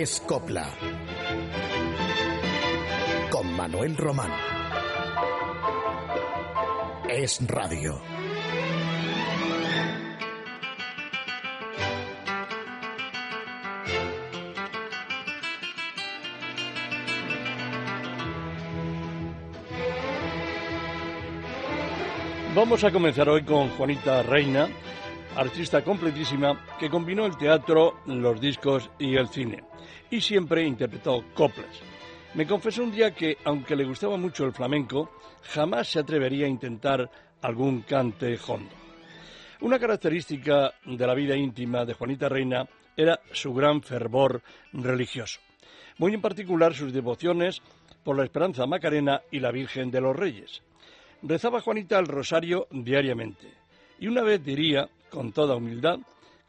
Es Copla. Con Manuel Román. Es Radio. Vamos a comenzar hoy con Juanita Reina, artista completísima que combinó el teatro, los discos y el cine, y siempre interpretó coplas. Me confesó un día que, aunque le gustaba mucho el flamenco, jamás se atrevería a intentar algún cante hondo. Una característica de la vida íntima de Juanita Reina era su gran fervor religioso, muy en particular sus devociones por la Esperanza Macarena y la Virgen de los Reyes. Rezaba Juanita el rosario diariamente y una vez diría, con toda humildad,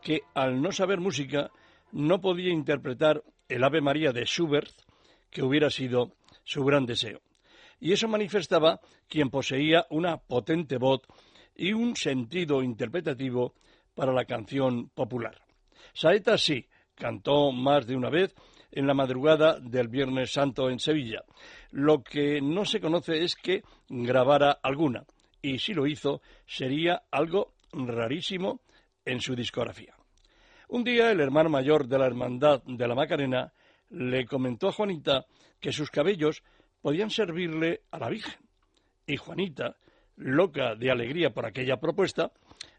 que al no saber música no podía interpretar el Ave María de Schubert, que hubiera sido su gran deseo. Y eso manifestaba quien poseía una potente voz y un sentido interpretativo para la canción popular. Saeta sí, cantó más de una vez en la madrugada del Viernes Santo en Sevilla. Lo que no se conoce es que grabara alguna, y si lo hizo, sería algo rarísimo en su discografía. Un día el hermano mayor de la Hermandad de la Macarena le comentó a Juanita que sus cabellos podían servirle a la Virgen. Y Juanita, loca de alegría por aquella propuesta,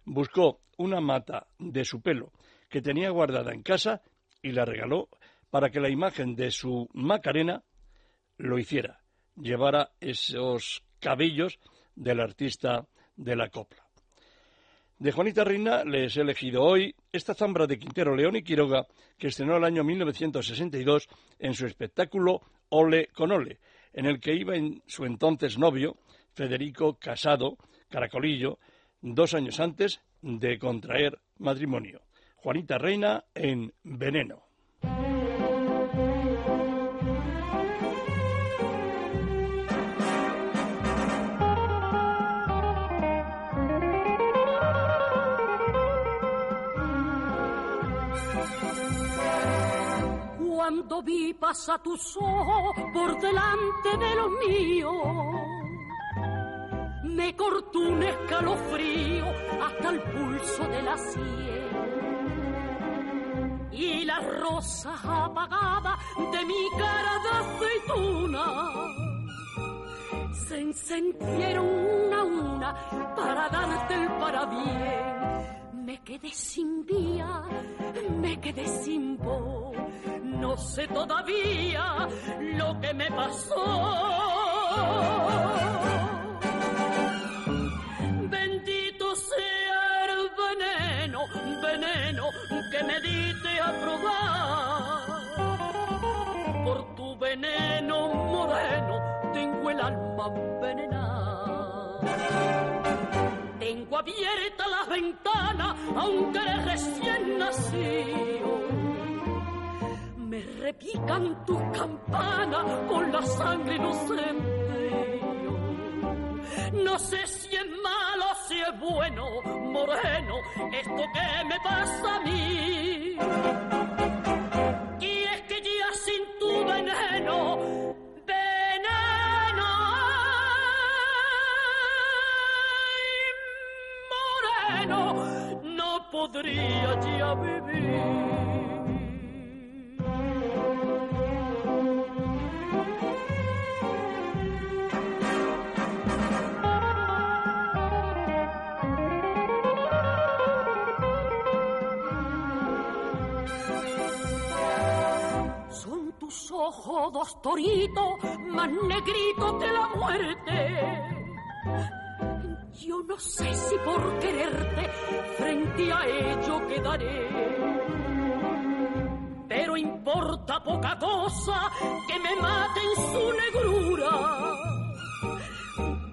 buscó una mata de su pelo que tenía guardada en casa y la regaló para que la imagen de su Macarena lo hiciera, llevara esos cabellos del artista de la copla. De Juanita Reina les he elegido hoy esta zambra de Quintero León y Quiroga que estrenó el año 1962 en su espectáculo Ole con Ole, en el que iba en su entonces novio, Federico Casado Caracolillo, dos años antes de contraer matrimonio. Juanita Reina en Veneno. Cuando vi pasar tus ojos por delante de los míos, me cortó un escalofrío hasta el pulso de la sien. Y las rosas apagadas de mi cara de aceituna se encendieron una a una para darte el parabién me quedé sin vía, me quedé sin voz, no sé todavía lo que me pasó. Bendito sea el veneno, veneno que me diste a probar. Por tu veneno moreno tengo el alma envenenada. Tengo abierta la ventana, aunque recién nacido. Me repican tus campanas con la sangre inocente. No sé si es malo, si es bueno, moreno, esto que me pasa a mí. Y es que ya sin tu veneno podría ya vivir. Son tus ojos dos toritos más negritos que la muerte yo no sé si por quererte frente a ello quedaré. Pero importa poca cosa que me maten su negrura.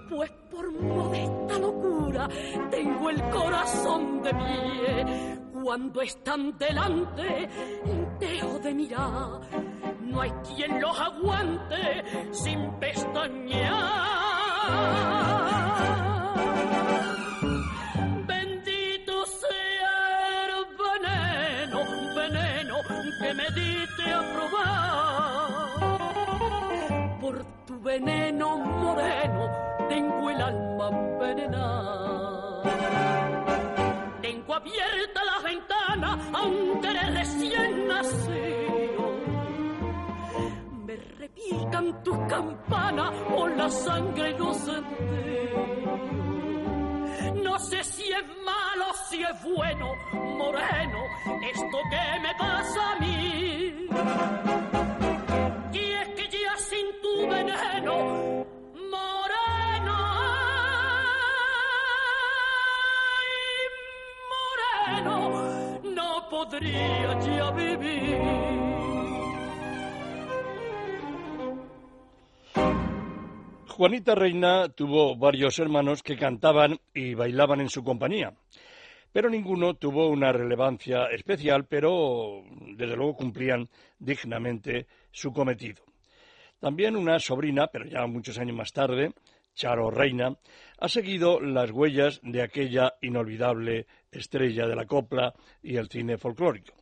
Pues por modesta locura tengo el corazón de pie. Cuando están delante, dejo de mirar. No hay quien los aguante sin pestañear. Veneno moreno, tengo el alma envenenada. Tengo abierta la ventana, aunque eres recién nacido. Me repican tus campanas o la sangre no se No sé si es malo, si es bueno, moreno, esto que me pasa a mí. Juanita Reina tuvo varios hermanos que cantaban y bailaban en su compañía, pero ninguno tuvo una relevancia especial, pero desde luego cumplían dignamente su cometido. También una sobrina, pero ya muchos años más tarde, Charo Reina, ha seguido las huellas de aquella inolvidable estrella de la copla y el cine folclórico.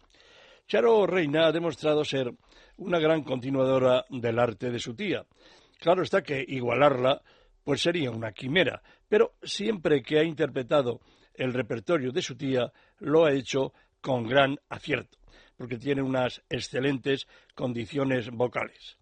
Charo Reina ha demostrado ser una gran continuadora del arte de su tía, Claro está que igualarla pues sería una quimera, pero siempre que ha interpretado el repertorio de su tía lo ha hecho con gran acierto, porque tiene unas excelentes condiciones vocales.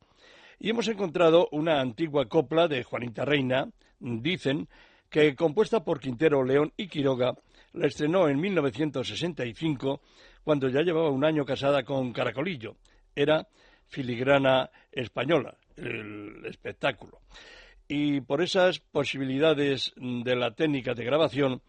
Y hemos encontrado una antigua copla de Juanita Reina, dicen, que compuesta por Quintero, León y Quiroga, la estrenó en 1965, cuando ya llevaba un año casada con Caracolillo. Era filigrana española el espectáculo. Y por esas posibilidades de la técnica de grabación,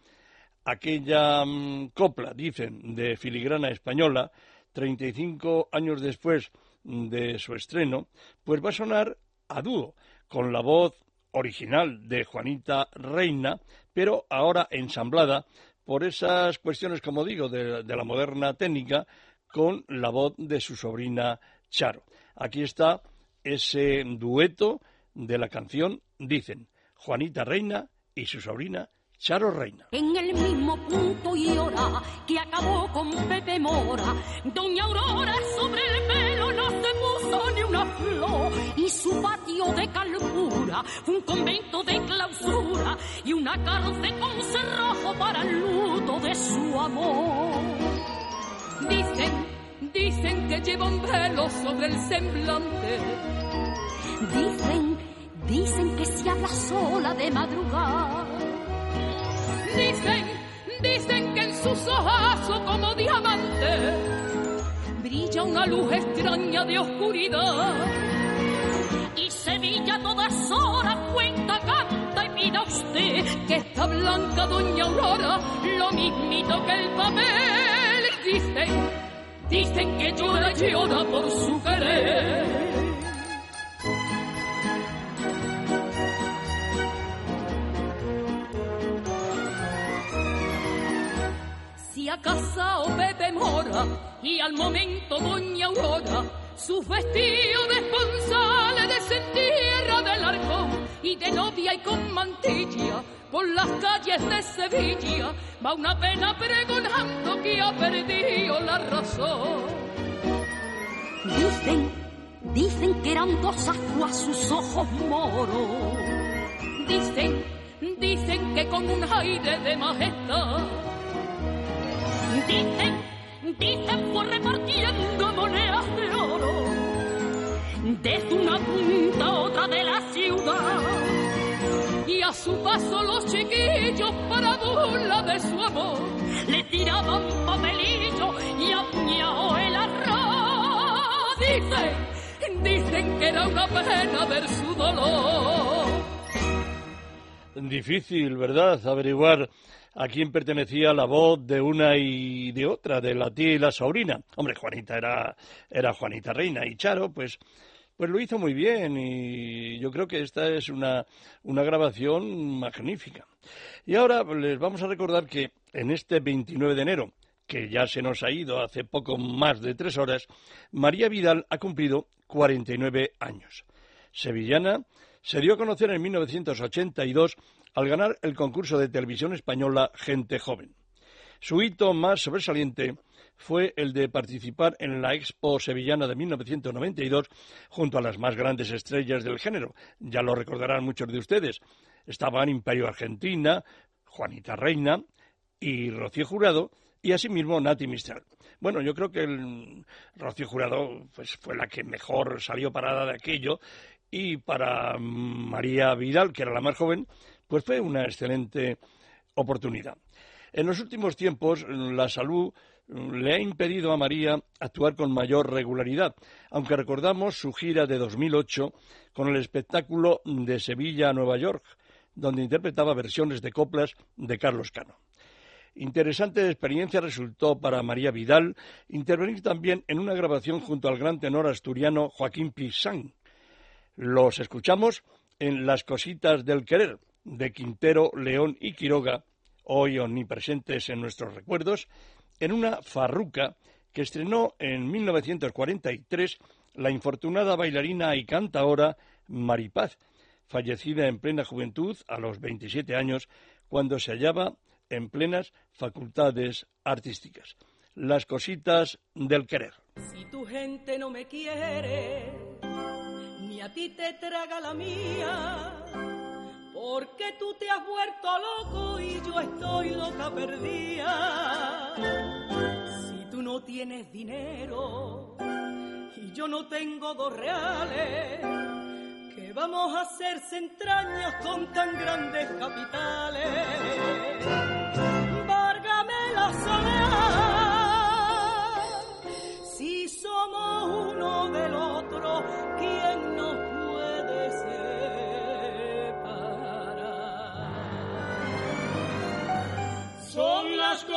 aquella mm, copla, dicen, de filigrana española, 35 años después de su estreno, pues va a sonar a dúo, con la voz original de Juanita Reina, pero ahora ensamblada por esas cuestiones, como digo, de, de la moderna técnica, con la voz de su sobrina Charo. Aquí está ese dueto de la canción, dicen Juanita Reina y su sobrina Charo Reina. En el mismo punto y hora que acabó con Pepe Mora, Doña Aurora sobre el pelo no se puso ni una flor y su patio de calpura un convento de clausura y una cárcel con cerrojo para el luto de su amor. Dicen Dicen que lleva un velo sobre el semblante. Dicen, dicen que se habla sola de madrugada. Dicen, dicen que en sus ojos como diamante brilla una luz extraña de oscuridad. Y Sevilla todas horas cuenta, canta y pida usted que esta blanca doña Aurora lo mismito que el papel. Dicen Dicen que llora y llora por su querer. Si a casa o Pepe mora y al momento doña Aurora sus vestidos de esponsales desentierra del arcón y de novia y con mantilla por las calles de Sevilla va una pena pregonando que ha perdido la razón. Dicen, dicen que eran dos aguas sus ojos moros. Dicen, dicen que con un aire de majestad. Dicen, dicen por repartiendo monedas de oro desde una punta a otra de la ciudad a su paso los chiquillos para burla de su amor le tiraban papelillo y apuñao el arroz. Dicen, dicen que era una pena ver su dolor. Difícil, ¿verdad? Averiguar a quién pertenecía la voz de una y de otra, de la tía y la sobrina. Hombre, Juanita era, era Juanita Reina y Charo, pues pues lo hizo muy bien y yo creo que esta es una, una grabación magnífica. Y ahora les vamos a recordar que en este 29 de enero, que ya se nos ha ido hace poco más de tres horas, María Vidal ha cumplido 49 años. Sevillana se dio a conocer en 1982 al ganar el concurso de televisión española Gente Joven. Su hito más sobresaliente fue el de participar en la Expo Sevillana de 1992 junto a las más grandes estrellas del género. Ya lo recordarán muchos de ustedes. Estaban Imperio Argentina, Juanita Reina y Rocío Jurado y asimismo Nati Mistral. Bueno, yo creo que el Rocío Jurado pues, fue la que mejor salió parada de aquello y para María Vidal, que era la más joven, pues fue una excelente oportunidad. En los últimos tiempos, la salud le ha impedido a María actuar con mayor regularidad, aunque recordamos su gira de 2008 con el espectáculo de Sevilla a Nueva York, donde interpretaba versiones de coplas de Carlos Cano. Interesante experiencia resultó para María Vidal intervenir también en una grabación junto al gran tenor asturiano Joaquín Pizán. Los escuchamos en Las cositas del querer de Quintero, León y Quiroga, hoy omnipresentes en nuestros recuerdos, en una farruca que estrenó en 1943 la infortunada bailarina y cantaora Maripaz, fallecida en plena juventud a los 27 años, cuando se hallaba en plenas facultades artísticas. Las cositas del querer. Si tu gente no me quiere, ni a ti te traga la mía, porque tú te has vuelto loco y yo estoy loca perdida. No tienes dinero y yo no tengo dos reales, ¿Qué vamos a hacerse entrañas con tan grandes capitales? Várgame la soledad. Si somos uno del otro,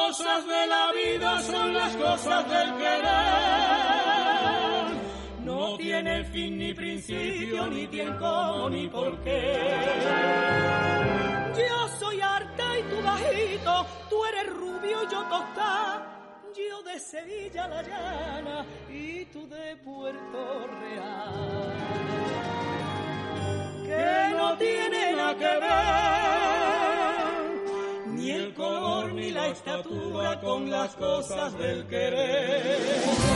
cosas de la vida, son las cosas del querer no tiene fin ni principio, ni tiempo ni por qué. Yo soy harta y tú bajito, tú eres rubio y yo tostada. Yo de Sevilla la llana y tú de Puerto Real. Que no tiene nada que ver color ni la estatura con las cosas del querer.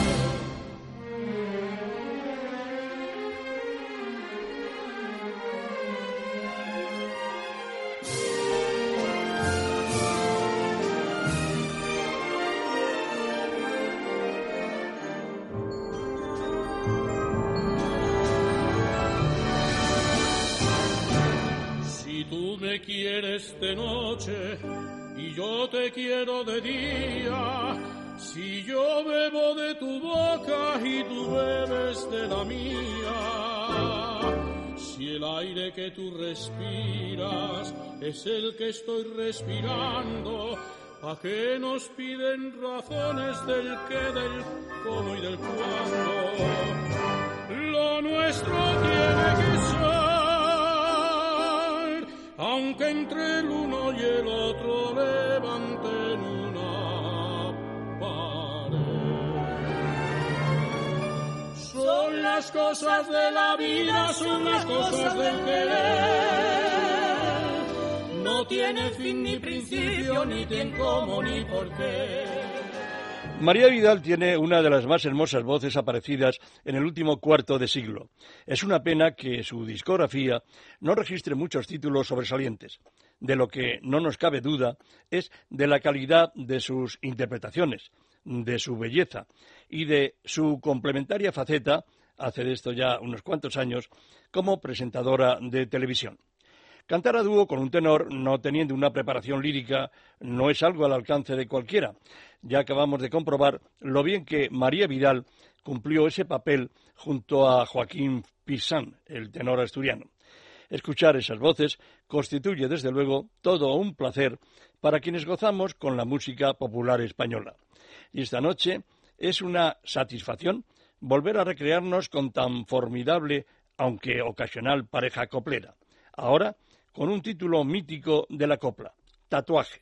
me quieres de noche y yo te quiero de día. Si yo bebo de tu boca y tú bebes de la mía. Si el aire que tú respiras es el que estoy respirando, ¿a qué nos piden razones del qué, del cómo y del cuándo? Lo nuestro tiene que ser aunque entre el uno y el otro levanten una pared. Son las cosas de la vida, son las cosas del querer. No tiene fin ni principio, ni tiene cómo ni por qué. María Vidal tiene una de las más hermosas voces aparecidas en el último cuarto de siglo. Es una pena que su discografía no registre muchos títulos sobresalientes. De lo que no nos cabe duda es de la calidad de sus interpretaciones, de su belleza y de su complementaria faceta, hace de esto ya unos cuantos años, como presentadora de televisión. Cantar a dúo con un tenor, no teniendo una preparación lírica, no es algo al alcance de cualquiera. Ya acabamos de comprobar lo bien que María Vidal cumplió ese papel junto a Joaquín Pizán, el tenor asturiano. Escuchar esas voces constituye, desde luego, todo un placer para quienes gozamos con la música popular española. Y esta noche es una satisfacción volver a recrearnos con tan formidable, aunque ocasional, pareja coplera. Ahora con un título mítico de la copla, Tatuaje.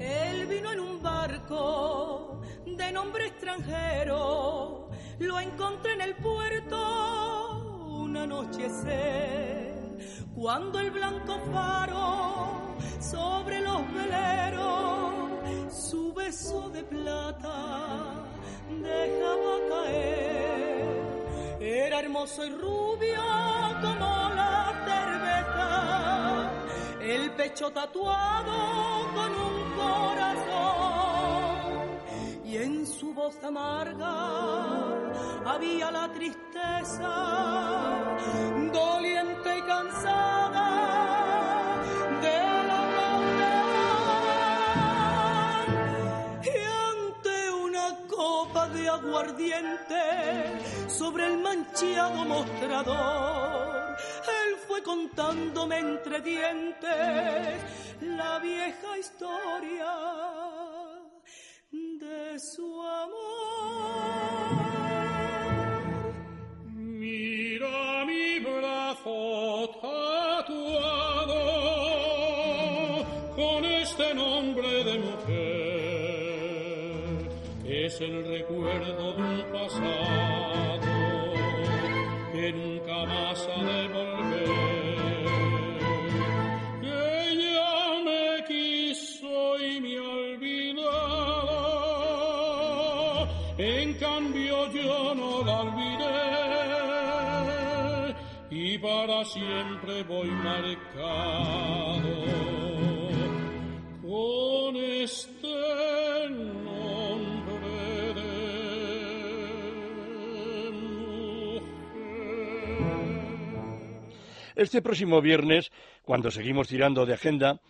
Él vino en un barco de nombre extranjero, lo encontré en el puerto anochecer, cuando el blanco faro sobre los veleros su beso de plata dejaba caer. Era hermoso y rubio como la cerveza, el pecho tatuado con un corazón y en su voz amarga había la tristeza doliente y cansada de la Y ante una copa de aguardiente sobre el manchado mostrador, él fue contándome entre dientes la vieja historia de su amor. Con este nombre de mujer. Es el recuerdo de un pasado que nunca más ha de para siempre voy marcado con este nombre de mujer. Este próximo viernes, cuando seguimos tirando de agenda,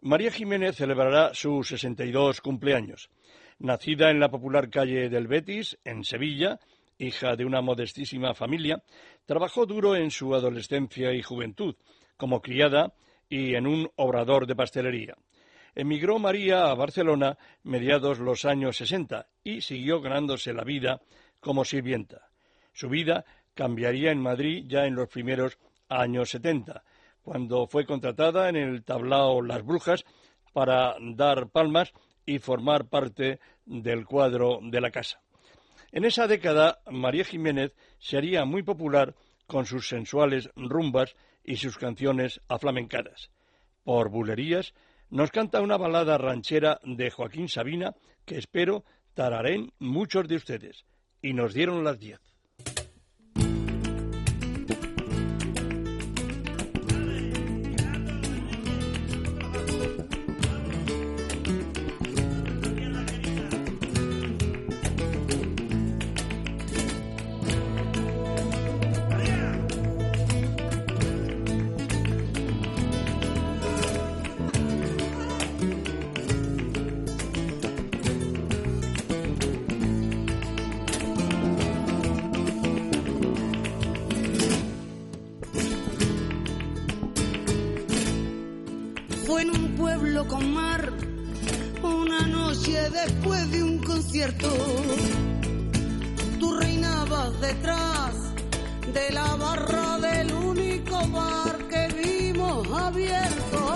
María Jiménez celebrará su 62 cumpleaños. Nacida en la popular calle del Betis, en Sevilla, hija de una modestísima familia, trabajó duro en su adolescencia y juventud, como criada y en un obrador de pastelería. Emigró María a Barcelona mediados los años 60 y siguió ganándose la vida como sirvienta. Su vida cambiaría en Madrid ya en los primeros años 70, cuando fue contratada en el tablao Las Brujas para dar palmas y formar parte del cuadro de la casa. En esa década, María Jiménez se haría muy popular con sus sensuales rumbas y sus canciones aflamencadas. Por bulerías, nos canta una balada ranchera de Joaquín Sabina que espero tararen muchos de ustedes. Y nos dieron las diez. Vimos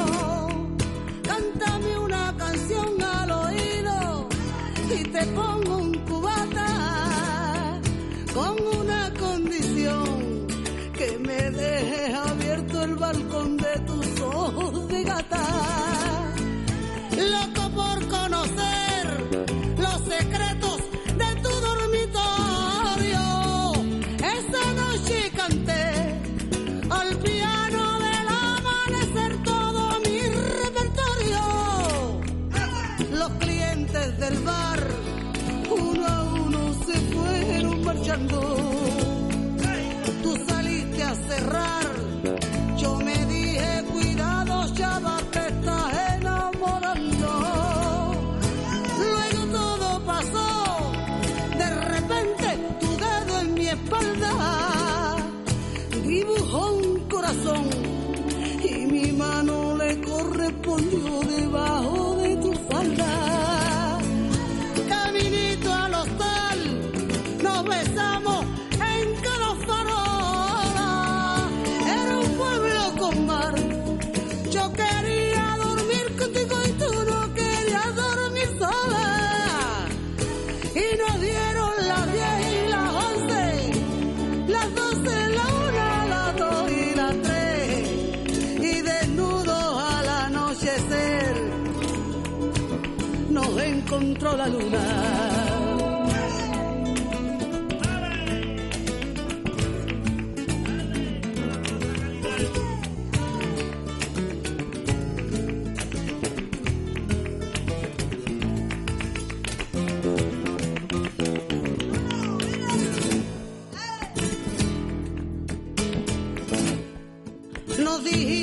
me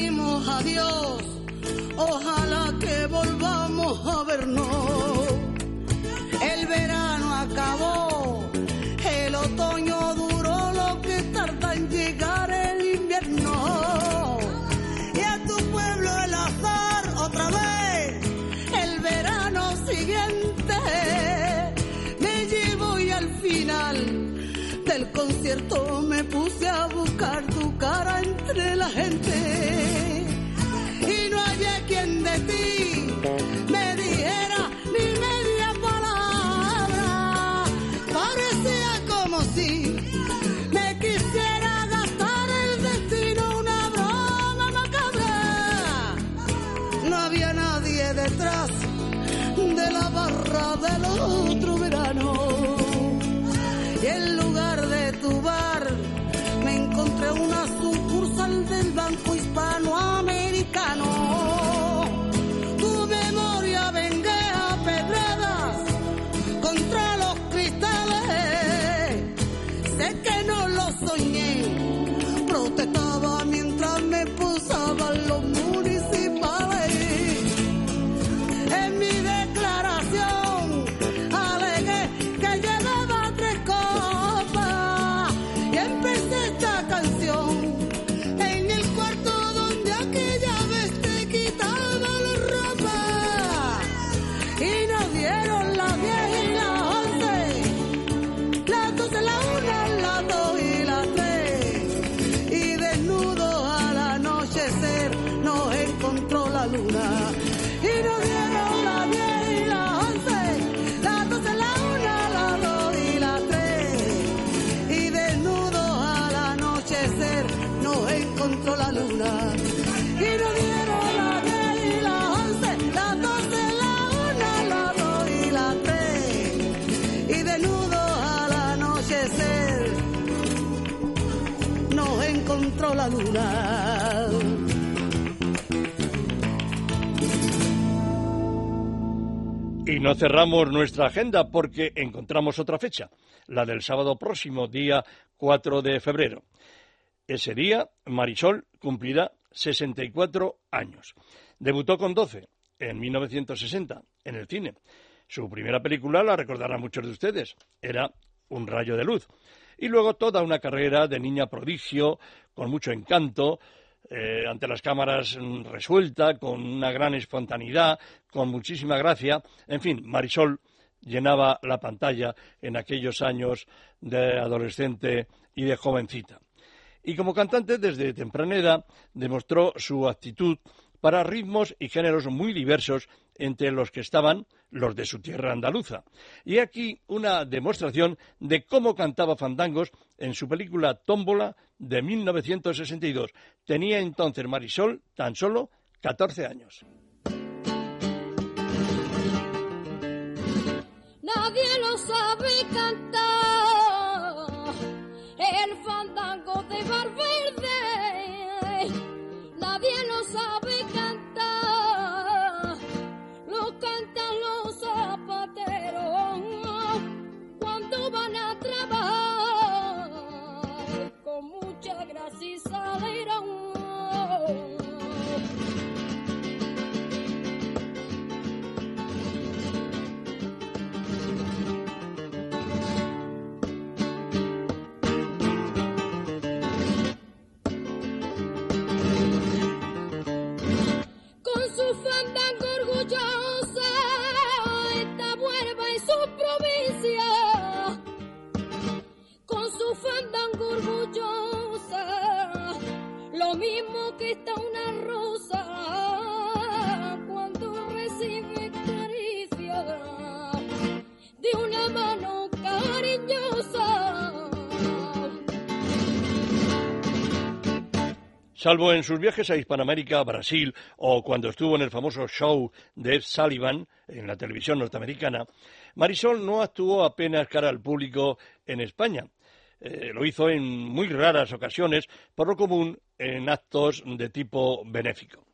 nos encontró la luna. Y nos dieron las diez y las once, las doce, la una, las dos y las tres. Y desnudos al anochecer nos encontró la luna. Y nos dieron las diez y las once, las doce, la una, las dos y las tres. Y desnudos al anochecer nos encontró la luna. Y no cerramos nuestra agenda porque encontramos otra fecha, la del sábado próximo, día 4 de febrero. Ese día, Marisol cumplirá 64 años. Debutó con 12, en 1960, en el cine. Su primera película la recordarán muchos de ustedes. Era Un rayo de luz. Y luego toda una carrera de niña prodigio, con mucho encanto, eh, ante las cámaras mm, resuelta, con una gran espontaneidad, con muchísima gracia. En fin, Marisol llenaba la pantalla en aquellos años de adolescente y de jovencita. Y como cantante, desde temprana edad, demostró su actitud para ritmos y géneros muy diversos, entre los que estaban los de su tierra andaluza. Y aquí una demostración de cómo cantaba fandangos en su película Tómbola de 1962. Tenía entonces Marisol tan solo 14 años. Salvo en sus viajes a Hispanoamérica, Brasil o cuando estuvo en el famoso show de Ed Sullivan en la televisión norteamericana, Marisol no actuó apenas cara al público en España. Eh, lo hizo en muy raras ocasiones, por lo común en actos de tipo benéfico.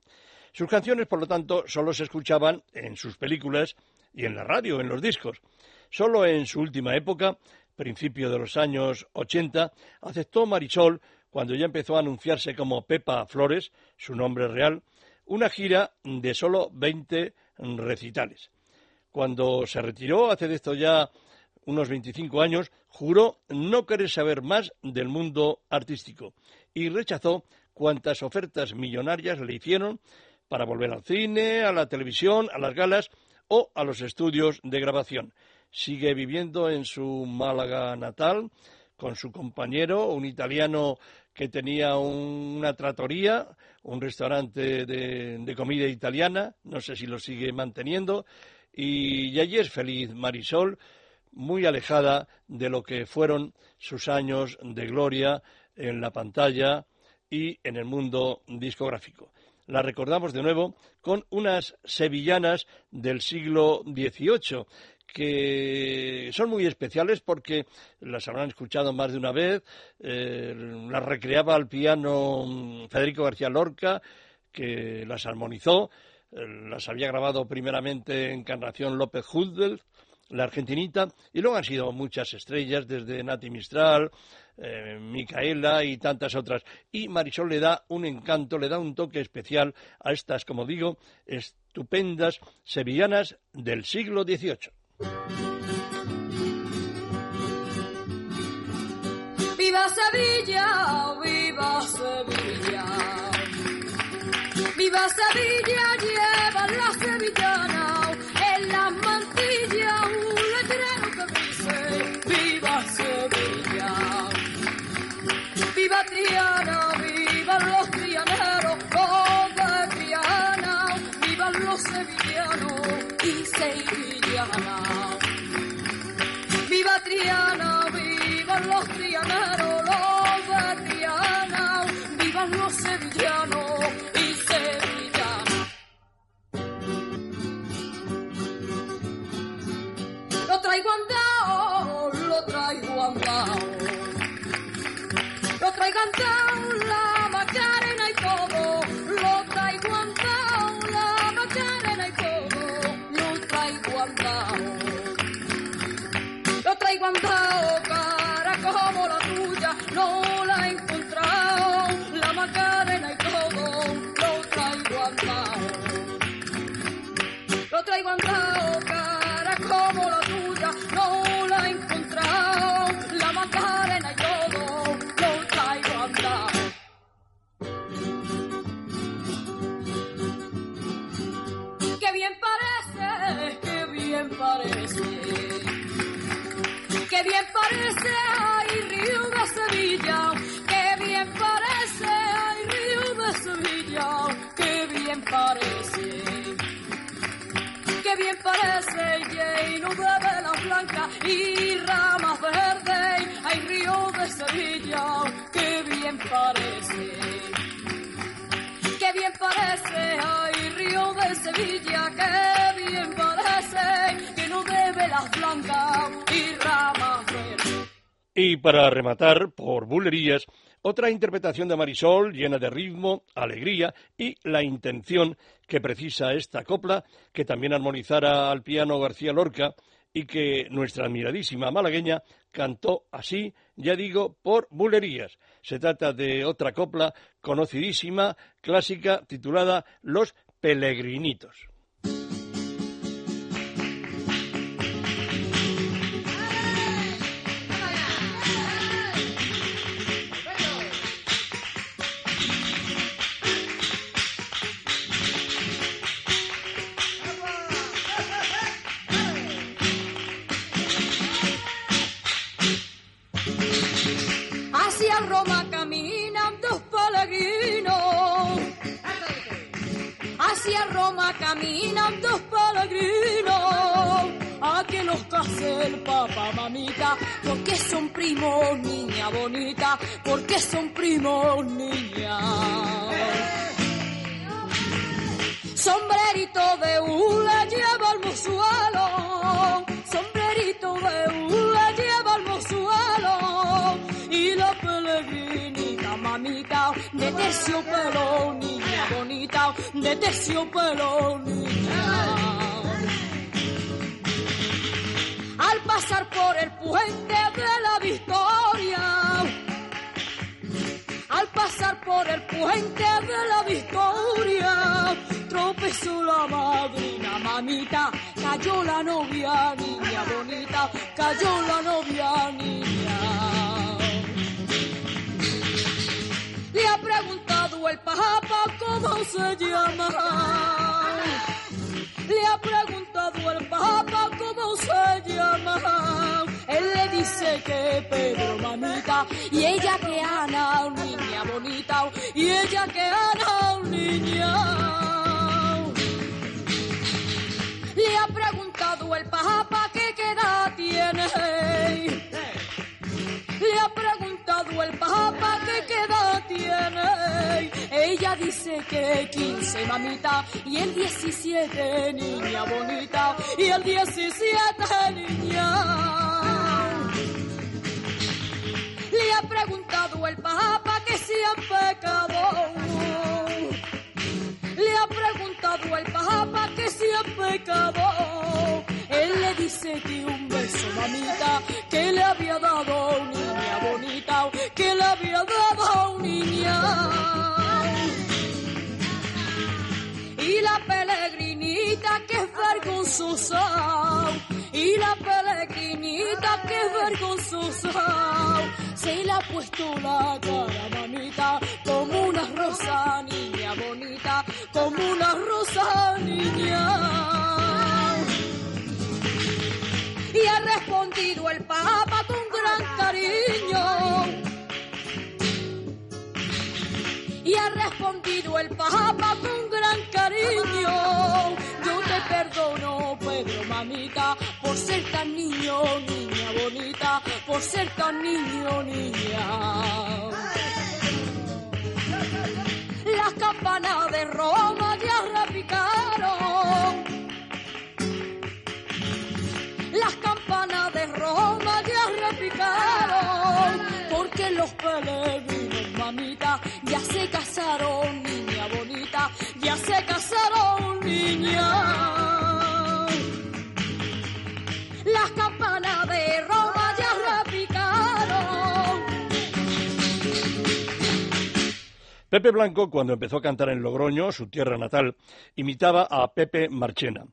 Sus canciones, por lo tanto, solo se escuchaban en sus películas y en la radio, en los discos. Solo en su última época, principio de los años 80, aceptó Marisol, cuando ya empezó a anunciarse como Pepa Flores, su nombre real, una gira de solo 20 recitales. Cuando se retiró, hace de esto ya unos 25 años, juró no querer saber más del mundo artístico y rechazó cuantas ofertas millonarias le hicieron para volver al cine, a la televisión, a las galas o a los estudios de grabación. Sigue viviendo en su Málaga natal con su compañero, un italiano que tenía una tratoría, un restaurante de, de, comida italiana, no sé si lo sigue manteniendo, y allí es feliz Marisol, muy alejada de lo que fueron sus años de gloria en la pantalla y en el mundo discográfico. La recordamos de nuevo con unas sevillanas del siglo XVIII que son muy especiales porque las habrán escuchado más de una vez, eh, las recreaba al piano Federico García Lorca, que las armonizó, eh, las había grabado primeramente en Encarnación López Huldel, la argentinita, y luego han sido muchas estrellas, desde Nati Mistral, eh, Micaela y tantas otras. Y Marisol le da un encanto, le da un toque especial a estas, como digo, estupendas sevillanas del siglo XVIII. ¡Viva Sevilla! ¡Viva Sevilla! ¡Viva Sevilla! Lleva la sevillana en las mantillas un letrero que dice ¡Viva Sevilla! ¡Viva Triana! ¡Viva los trianeros! ¡Oh, de Triana! ¡Viva los sevillanos y ¡Viva Triana! ¡Vivan los trianeros! ¡Los de Triana! ¡Vivan los sevillanos y sevillanas! Lo traigo andado, lo traigo andado. Lo traigo andado, Andado, cara como la tuya. No la he Qué bien parece, lleno de velas blancas y ramas verdes. Ay, río de Sevilla. Qué bien parece. Qué bien parece, ay, río de Sevilla, qué bien parece, lleno de velas blancas y ramas verdes. Y para rematar, por bulerías, otra interpretación de Marisol llena de ritmo, alegría y la intención que precisa esta copla, que también armonizara al piano García Lorca y que nuestra admiradísima malagueña cantó así, ya digo, por bulerías. Se trata de otra copla conocidísima, clásica, titulada Los Pelegrinitos. Hacia Roma caminan dos peregrinos. A que lo los case el papá, mamita, porque son primos, niña bonita, porque son primos, niña. Sombrerito de hula lleva al mozuelo, sombrerito de hula lleva al mozuelo, y la pelegrinita, mamita, de terciopelo, bonita, de. Al pasar por el puente de la Victoria, al pasar por el puente de la Victoria, tropezó la madrina, mamita, cayó la novia, niña bonita, cayó la novia, niña. El papa cómo se llama. Le ha preguntado el papa cómo se llama. Él le dice que Pedro, mamita, y ella que Ana, niña bonita, y ella que Ana, niña. Le ha preguntado el que qué edad tiene. Le ha preguntado el papa que qué edad tiene. Ella dice que 15, mamita, y el 17, niña bonita, y el 17, niña. Le ha preguntado el papa que si han pecado. Le ha preguntado el papa que si han pecado. Él le dice que un beso, mamita, vergonzosa, y la peregrinita que es vergonzosa, se le ha puesto la cara, mamita, como una rosa, niña bonita, como una rosa, niña. Y ha respondido el Papa con gran cariño. Y ha respondido el Papa con gran cariño. Perdono, Pedro, mamita, por ser tan niño, niña bonita, por ser tan niño, niña. Las campanas de Roma ya repicaron. Las campanas de Roma ya repicaron. Porque los peregrinos, mamita, ya se casaron, niña bonita, ya se casaron, niña. Pepe Blanco, cuando empezó a cantar en Logroño, su tierra natal, imitaba a Pepe Marchena.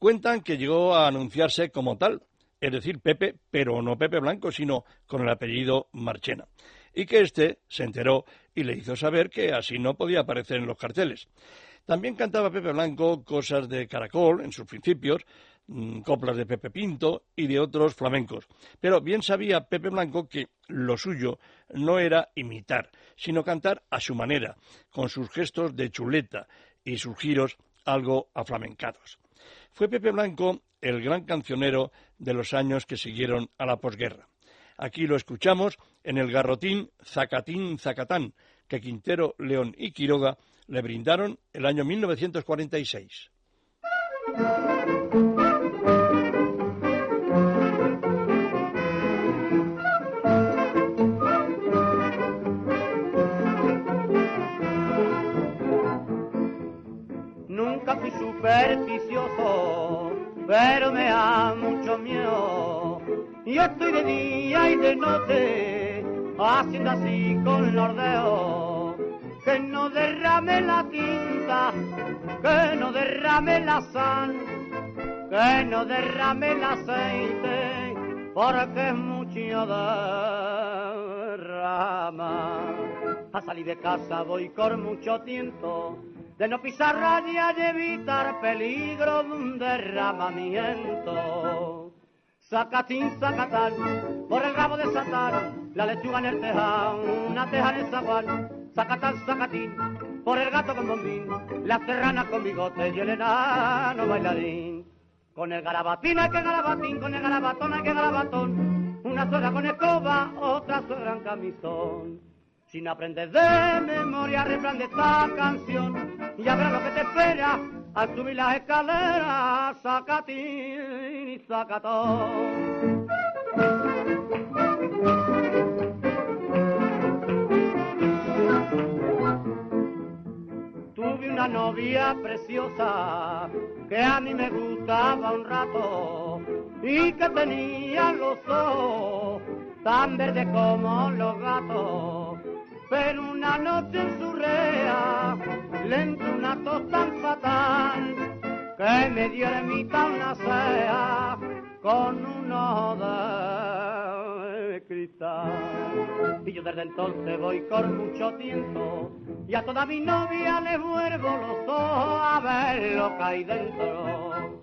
Cuentan que llegó a anunciarse como tal, es decir, Pepe, pero no Pepe Blanco, sino con el apellido Marchena. Y que éste se enteró y le hizo saber que así no podía aparecer en los carteles. También cantaba Pepe Blanco cosas de caracol en sus principios, coplas de Pepe Pinto y de otros flamencos. Pero bien sabía Pepe Blanco que lo suyo no era imitar, sino cantar a su manera, con sus gestos de chuleta y sus giros algo aflamencados. Fue Pepe Blanco el gran cancionero de los años que siguieron a la posguerra. Aquí lo escuchamos en el garrotín Zacatín Zacatán, que Quintero, León y Quiroga le brindaron el año 1946. Pero me da mucho miedo. Y estoy de día y de noche, haciendo así con los dedos. Que no derrame la tinta, que no derrame la sal, que no derrame el aceite, porque es mucho derrama. A salir de casa voy con mucho tiento, de no pisar raya y evitar peligro de un derramamiento. Sacatín, sacatán, por el rabo de Satán, la lechuga en el tejado, una teja en el zaguán. Sacatán, sacatín, por el gato con bombín, las serranas con bigote y el enano bailarín. Con el garabatín hay que garabatín, con el garabatón hay que garabatón. Una suegra con escoba, otra suegra en camisón. Sin aprender de memoria, replande esta canción y habrá lo que te espera al subir las escaleras, sacatín y sacatón. Tuve una novia preciosa que a mí me gustaba un rato y que tenía los ojos tan verdes como los gatos. Pero una noche en su rea le entró una tos tan fatal que me dio en mitad una sea con un ojo de cristal. Y yo desde entonces voy con mucho tiempo y a toda mi novia le vuelvo los ojos a ver lo que hay dentro.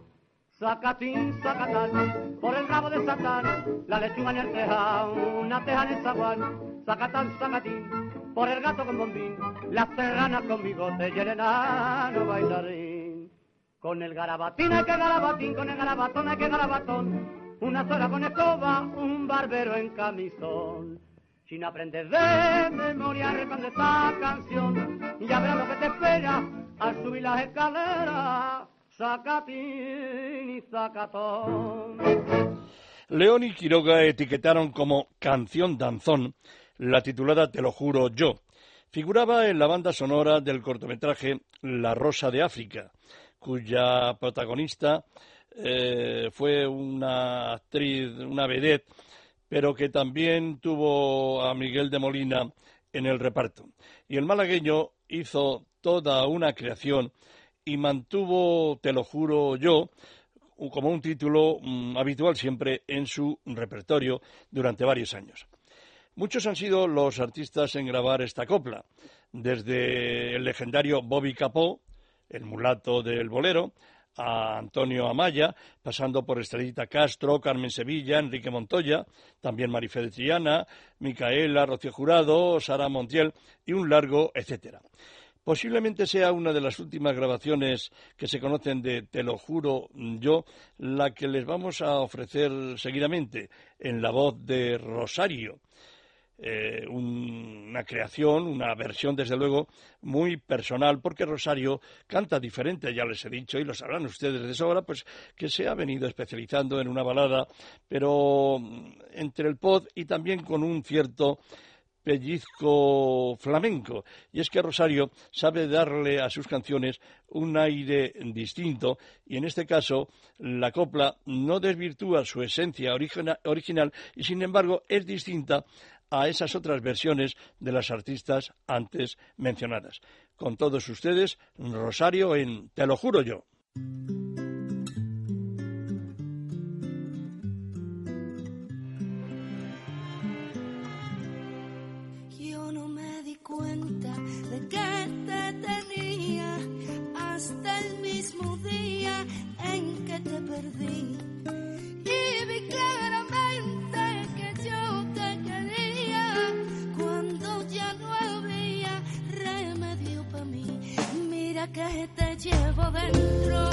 Sacatín, sacatán, por el rabo de Satán, la lechuga en el tejado, una teja en el zaguán. Sacatán, sacatín, por el gato con bombín, las serranas con bigote y el enano bailarín. Con el garabatín hay que garabatín, con el garabatón hay que garabatón, una sola con escoba, un barbero en camisón. Sin aprender de memoria, responde esta canción, y ya verás lo que te espera al subir las escaleras. Sacatín y sacatón. León y Quiroga etiquetaron como canción danzón la titulada Te lo juro yo. Figuraba en la banda sonora del cortometraje La Rosa de África, cuya protagonista eh, fue una actriz, una vedette, pero que también tuvo a Miguel de Molina en el reparto. Y el malagueño hizo toda una creación y mantuvo, te lo juro yo, como un título mm, habitual siempre en su repertorio durante varios años. Muchos han sido los artistas en grabar esta copla, desde el legendario Bobby Capó, el mulato del bolero, a Antonio Amaya, pasando por Estrellita Castro, Carmen Sevilla, Enrique Montoya, también Marifé de Triana, Micaela, Rocío Jurado, Sara Montiel y un largo etcétera. Posiblemente sea una de las últimas grabaciones que se conocen de Te lo juro yo, la que les vamos a ofrecer seguidamente en la voz de Rosario. Eh, una creación, una versión, desde luego, muy personal, porque Rosario canta diferente, ya les he dicho, y lo sabrán ustedes de sobra, pues que se ha venido especializando en una balada, pero mm, entre el pod y también con un cierto pellizco flamenco. Y es que Rosario sabe darle a sus canciones un aire distinto y en este caso la copla no desvirtúa su esencia original y sin embargo es distinta a esas otras versiones de las artistas antes mencionadas. Con todos ustedes, Rosario en Te lo juro yo. Yo no me di cuenta de que te tenía hasta el mismo día en que te perdí. Que te llevo dentro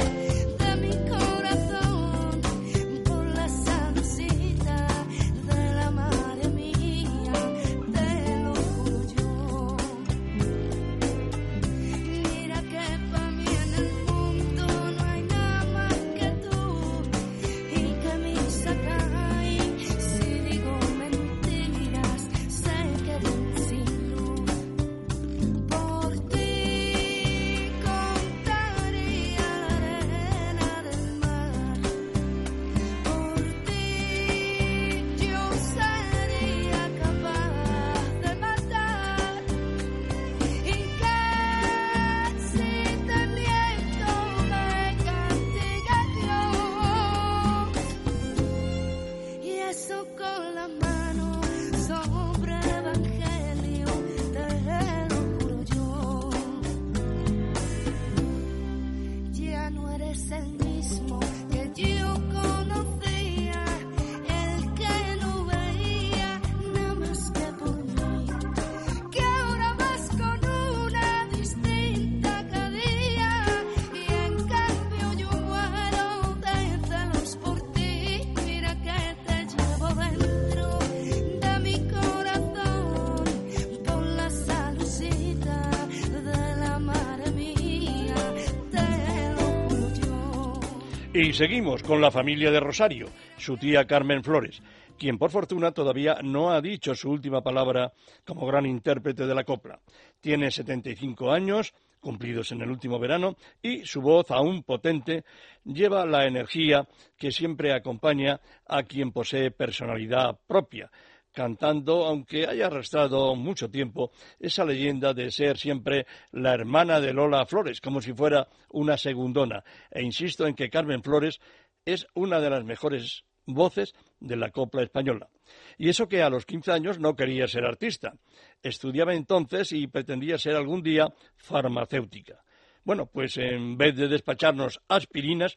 Y seguimos con la familia de Rosario, su tía Carmen Flores, quien por fortuna todavía no ha dicho su última palabra como gran intérprete de la copla. Tiene 75 años, cumplidos en el último verano, y su voz, aún potente, lleva la energía que siempre acompaña a quien posee personalidad propia, cantando, aunque haya arrastrado mucho tiempo, esa leyenda de ser siempre la hermana de Lola Flores, como si fuera una segundona. E insisto en que Carmen Flores es una de las mejores voces de la copla española. Y eso que a los 15 años no quería ser artista. Estudiaba entonces y pretendía ser algún día farmacéutica. Bueno, pues en vez de despacharnos aspirinas,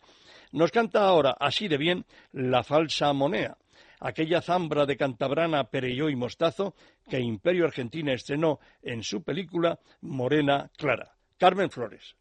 nos canta ahora así de bien la falsa monea, aquella zambra de Cantabrana, Pereyó y Mostazo que Imperio Argentina estrenó en su película Morena Clara. Carmen Flores.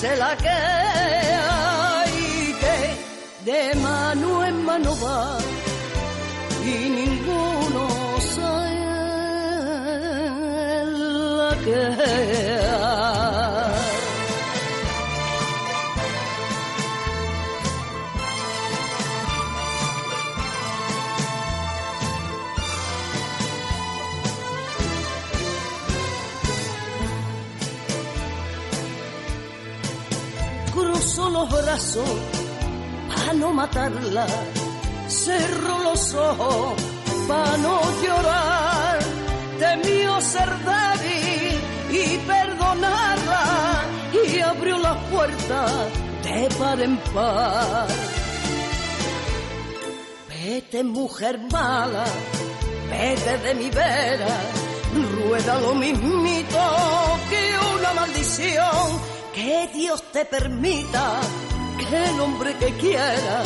Se la queda y que de mano en mano va matarla, cerró los ojos para no llorar, temió ser débil y perdonarla. Y abrió la puerta de par en par. Vete mujer mala, vete de mi vera, rueda lo mismito que una maldición. Que Dios te permita el hombre que quiera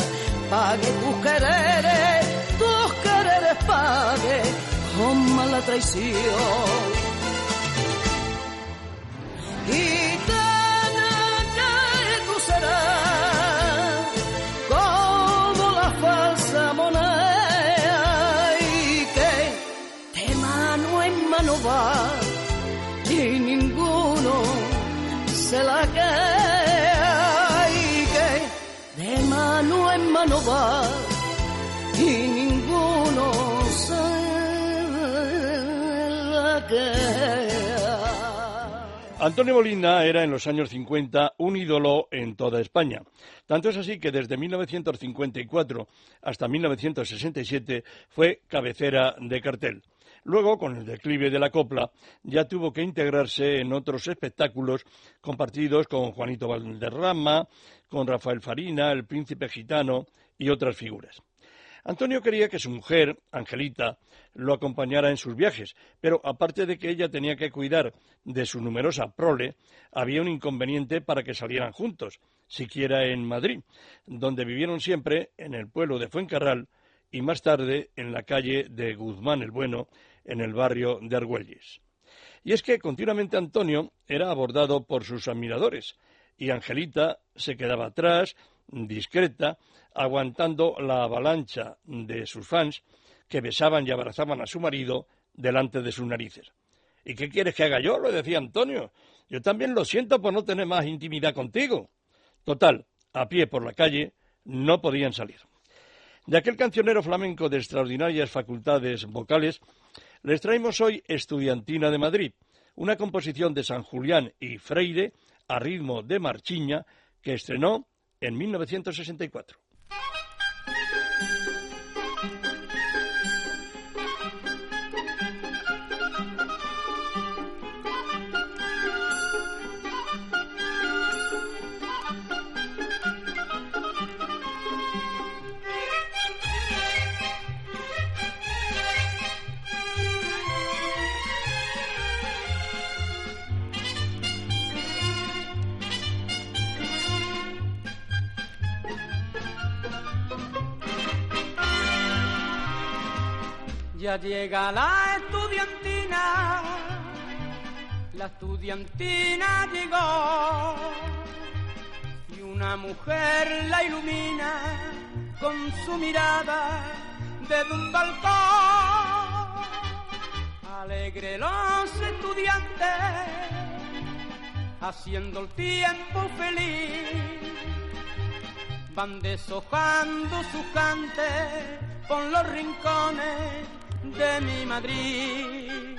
pague tus quereres, tus quereres pague con mala traición. Mano va y ninguno se Antonio Molina era en los años 50 un ídolo en toda España. Tanto es así que desde 1954 hasta 1967 fue cabecera de cartel. Luego, con el declive de la copla, ya tuvo que integrarse en otros espectáculos compartidos con Juanito Valderrama, con Rafael Farina, el príncipe gitano y otras figuras. Antonio quería que su mujer, Angelita, lo acompañara en sus viajes, pero aparte de que ella tenía que cuidar de su numerosa prole, había un inconveniente para que salieran juntos, siquiera en Madrid, donde vivieron siempre en el pueblo de Fuencarral y más tarde en la calle de Guzmán el Bueno, en el barrio de Argüelles. Y es que continuamente Antonio era abordado por sus admiradores, y Angelita se quedaba atrás, discreta, aguantando la avalancha de sus fans que besaban y abrazaban a su marido delante de sus narices. ¿Y qué quieres que haga yo? lo decía Antonio. Yo también lo siento por no tener más intimidad contigo. Total, a pie por la calle, no podían salir. De aquel cancionero flamenco de extraordinarias facultades vocales, les traemos hoy Estudiantina de Madrid, una composición de San Julián y Freire a ritmo de marchiña que estrenó en 1964. Ya llega la estudiantina, la estudiantina llegó y una mujer la ilumina con su mirada desde un balcón. Alegre los estudiantes, haciendo el tiempo feliz, van deshojando sus cantes por los rincones de mi Madrid.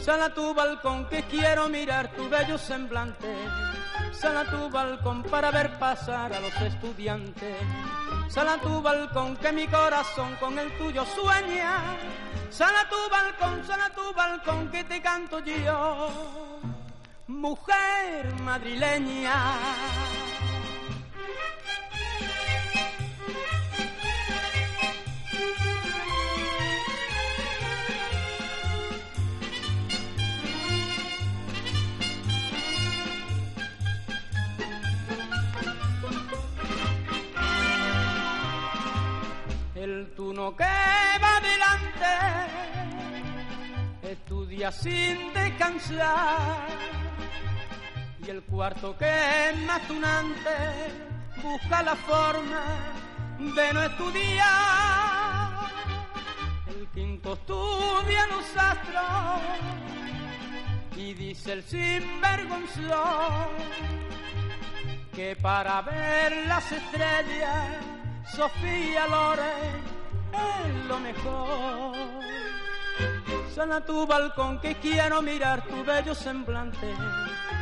Sal tu balcón que quiero mirar tu bello semblante. Sal tu balcón para ver pasar a los estudiantes. Sal tu balcón que mi corazón con el tuyo sueña. Sal tu balcón, sal tu balcón que te canto yo. Mujer madrileña. El turno que va adelante estudia sin descansar y el cuarto que es más tunante busca la forma de no estudiar. El quinto estudia los astros y dice el sinvergonzón que para ver las estrellas Sofía Loren es lo mejor. Sal a tu balcón que quiero mirar tu bello semblante.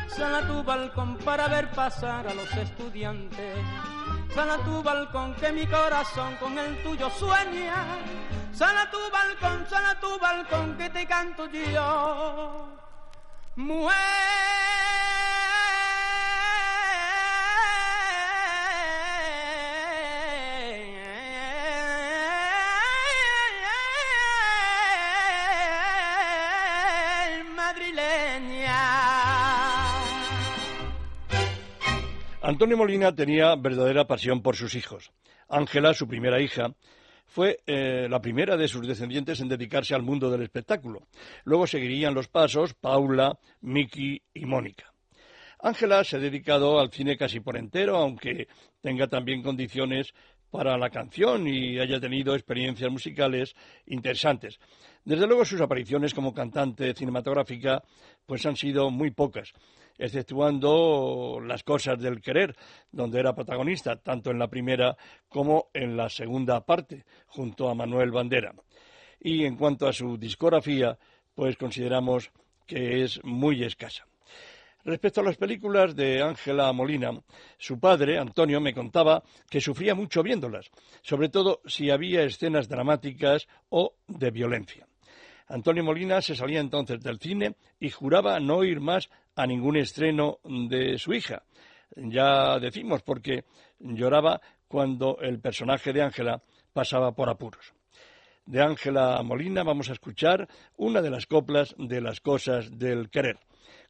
Sal a tu balcón para ver pasar a los estudiantes. Sal a tu balcón que mi corazón con el tuyo sueña. Sal a tu balcón, sal a tu balcón que te canto yo. Mujer Antonio Molina tenía verdadera pasión por sus hijos. Ángela, su primera hija, fue eh, la primera de sus descendientes en dedicarse al mundo del espectáculo. Luego seguirían los pasos Paula, Miki y Mónica. Ángela se ha dedicado al cine casi por entero, aunque tenga también condiciones para la canción y haya tenido experiencias musicales interesantes. Desde luego sus apariciones como cantante cinematográfica pues han sido muy pocas, exceptuando Las cosas del querer, donde era protagonista tanto en la primera como en la segunda parte, junto a Manuel Bandera. Y en cuanto a su discografía, pues consideramos que es muy escasa. Respecto a las películas de Ángela Molina, su padre, Antonio, me contaba que sufría mucho viéndolas, sobre todo si había escenas dramáticas o de violencia. Antonio Molina se salía entonces del cine y juraba no ir más a ningún estreno de su hija. Ya decimos, porque lloraba cuando el personaje de Ángela pasaba por apuros. De Ángela Molina vamos a escuchar una de las coplas de las cosas del querer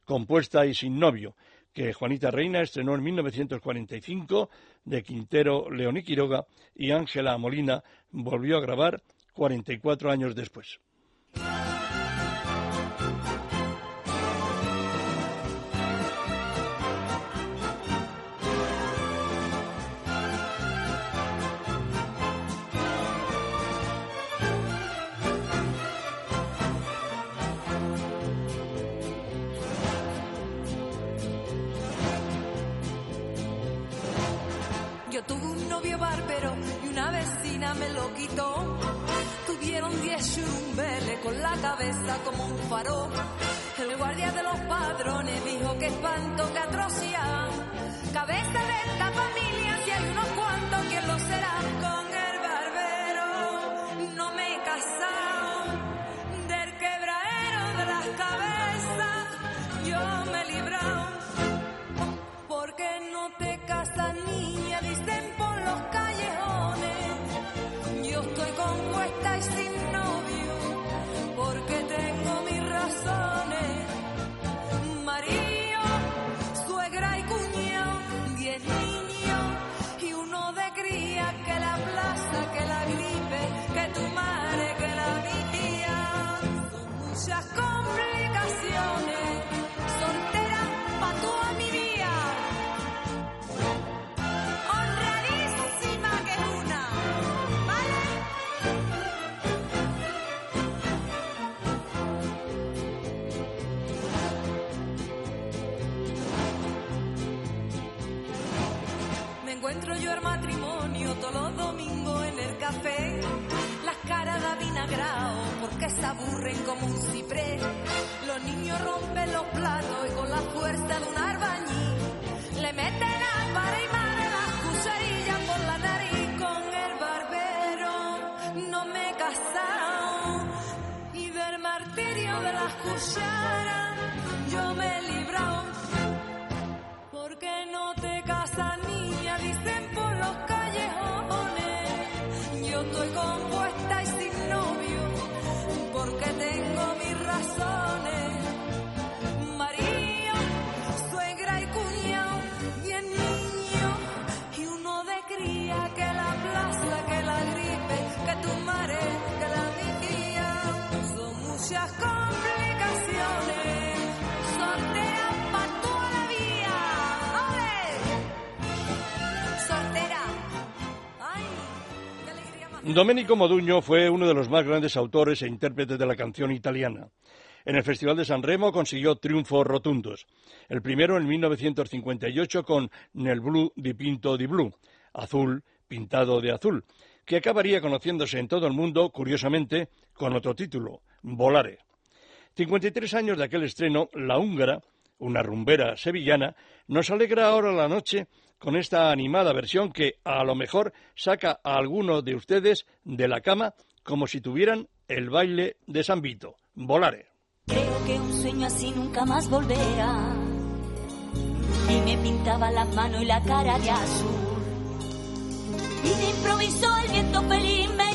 compuesta y sin novio, que Juanita Reina estrenó en 1945 de Quintero Leoní Quiroga y Ángela Molina volvió a grabar 44 años después. Yo tuve un novio bárbaro y una vecina me lo quitó. Churumbeles con la cabeza como un faro. El guardia de los padrones dijo que espanto, que atrocidad. Cabeza de esta familia, si hay unos cuantos, ¿quién lo será? Con el barbero no me he las caras de avinagrao, porque se aburren como un ciprés. Los niños rompen los platos y con la fuerza de tengo mis razones. Domenico Moduño fue uno de los más grandes autores e intérpretes de la canción italiana. En el Festival de San Remo consiguió triunfos rotundos. El primero en 1958 con Nel blu di pinto di blu, azul pintado de azul, que acabaría conociéndose en todo el mundo, curiosamente, con otro título, Volare. 53 años de aquel estreno, La Húngara, una rumbera sevillana, nos alegra ahora la noche con esta animada versión que a lo mejor saca a alguno de ustedes de la cama como si tuvieran el baile de San Vito. Volare. Creo que un sueño así nunca más volverá. Y me pintaba la mano y la cara de azul. Y de improviso el viento feliz me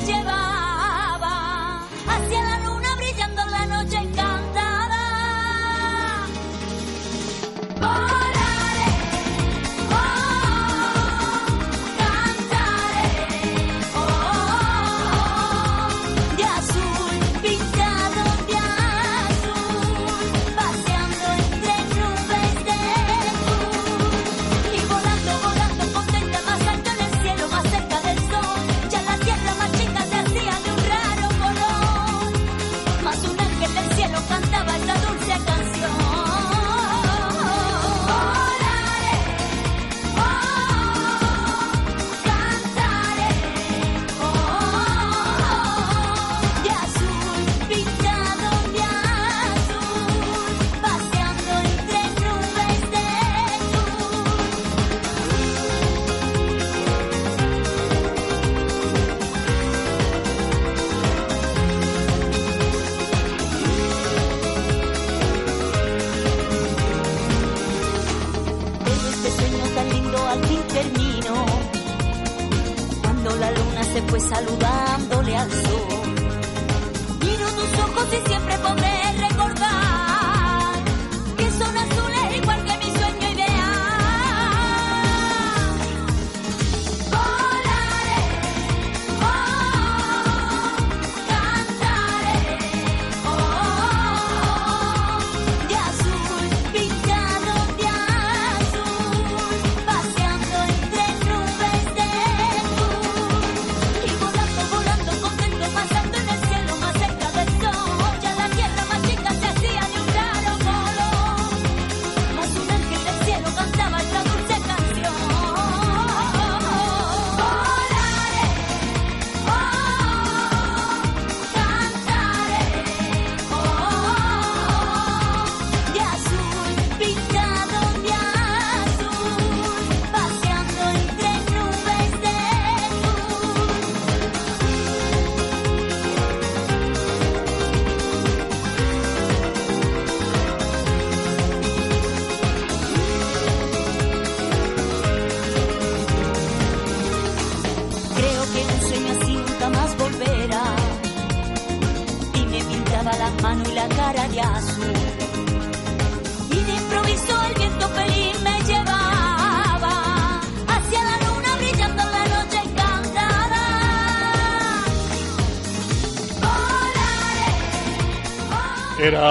luna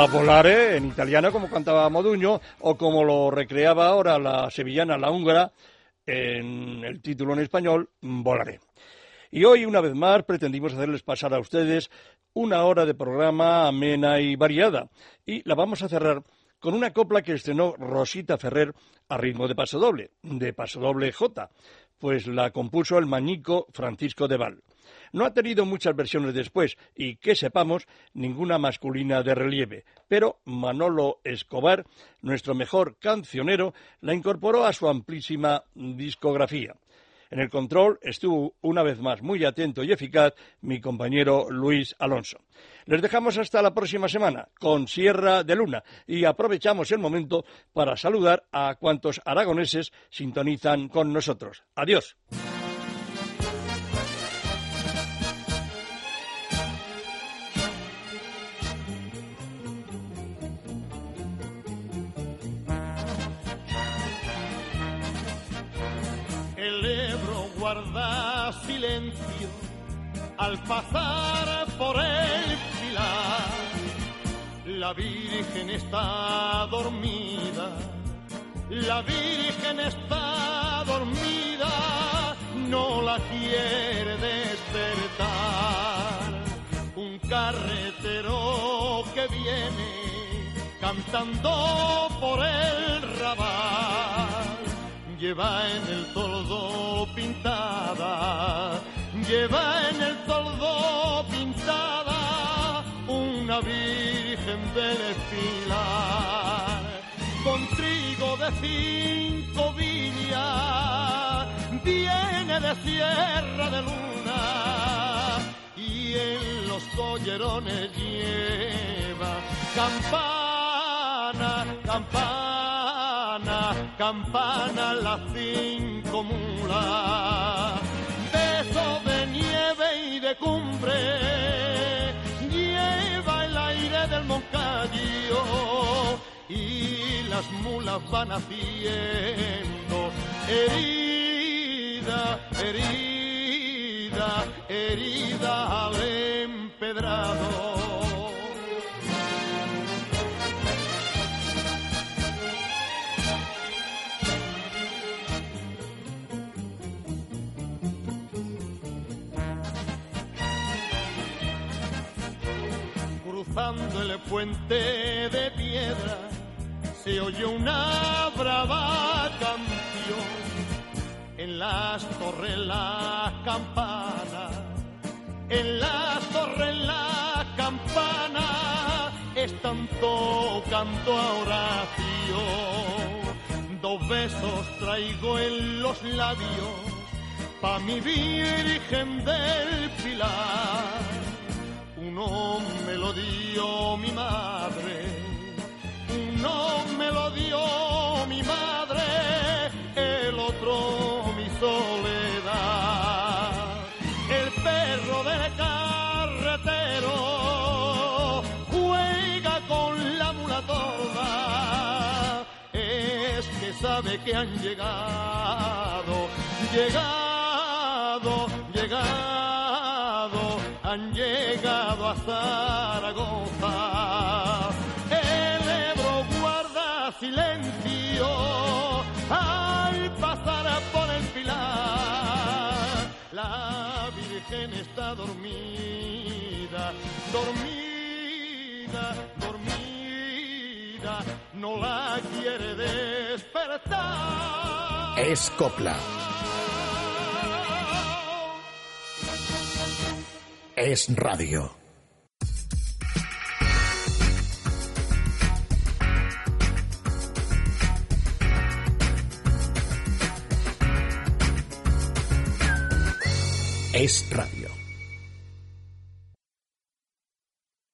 Volare en italiano, como cantaba Moduño, o como lo recreaba ahora la sevillana, la húngara, en el título en español, Volaré. Y hoy, una vez más, pretendimos hacerles pasar a ustedes una hora de programa amena y variada. Y la vamos a cerrar con una copla que estrenó Rosita Ferrer a ritmo de pasodoble, de pasodoble J, pues la compuso el mañico Francisco de Val. No ha tenido muchas versiones después y, que sepamos, ninguna masculina de relieve, pero Manolo Escobar, nuestro mejor cancionero, la incorporó a su amplísima discografía. En el control estuvo una vez más muy atento y eficaz mi compañero Luis Alonso. Les dejamos hasta la próxima semana con Sierra de Luna y aprovechamos el momento para saludar a cuantos aragoneses sintonizan con nosotros. Adiós. Pasar por el pilar. La Virgen está dormida, la Virgen está dormida, no la quiere despertar. Un carretero que viene cantando por el rabal lleva en el toldo pintada, lleva en el toldo pintada una virgen del espilar, con trigo de cinco viñas, viene de Sierra de Luna y en los collerones lleva campana, campana, campana las cinco mulas, de cumbre, lleva el aire del Moncayo y las mulas van haciendo herida, herida, herida al empedrado. Cruzando el puente de piedra se oye una brava canción. En las torres la campana, en las torres la campana están tocando a oración. Dos besos traigo en los labios pa' mi Virgen del Pilar uno me lo dio mi madre, uno me lo dio mi madre, el otro mi soledad. El perro del carretero juega con la mula toda, es que sabe que han llegado, llegado, llegado a Zaragoza. El Ebro guarda silencio al pasar por el pilar. La Virgen está dormida, dormida, dormida, no la quiere despertar. Es copla. Es radio. Es radio.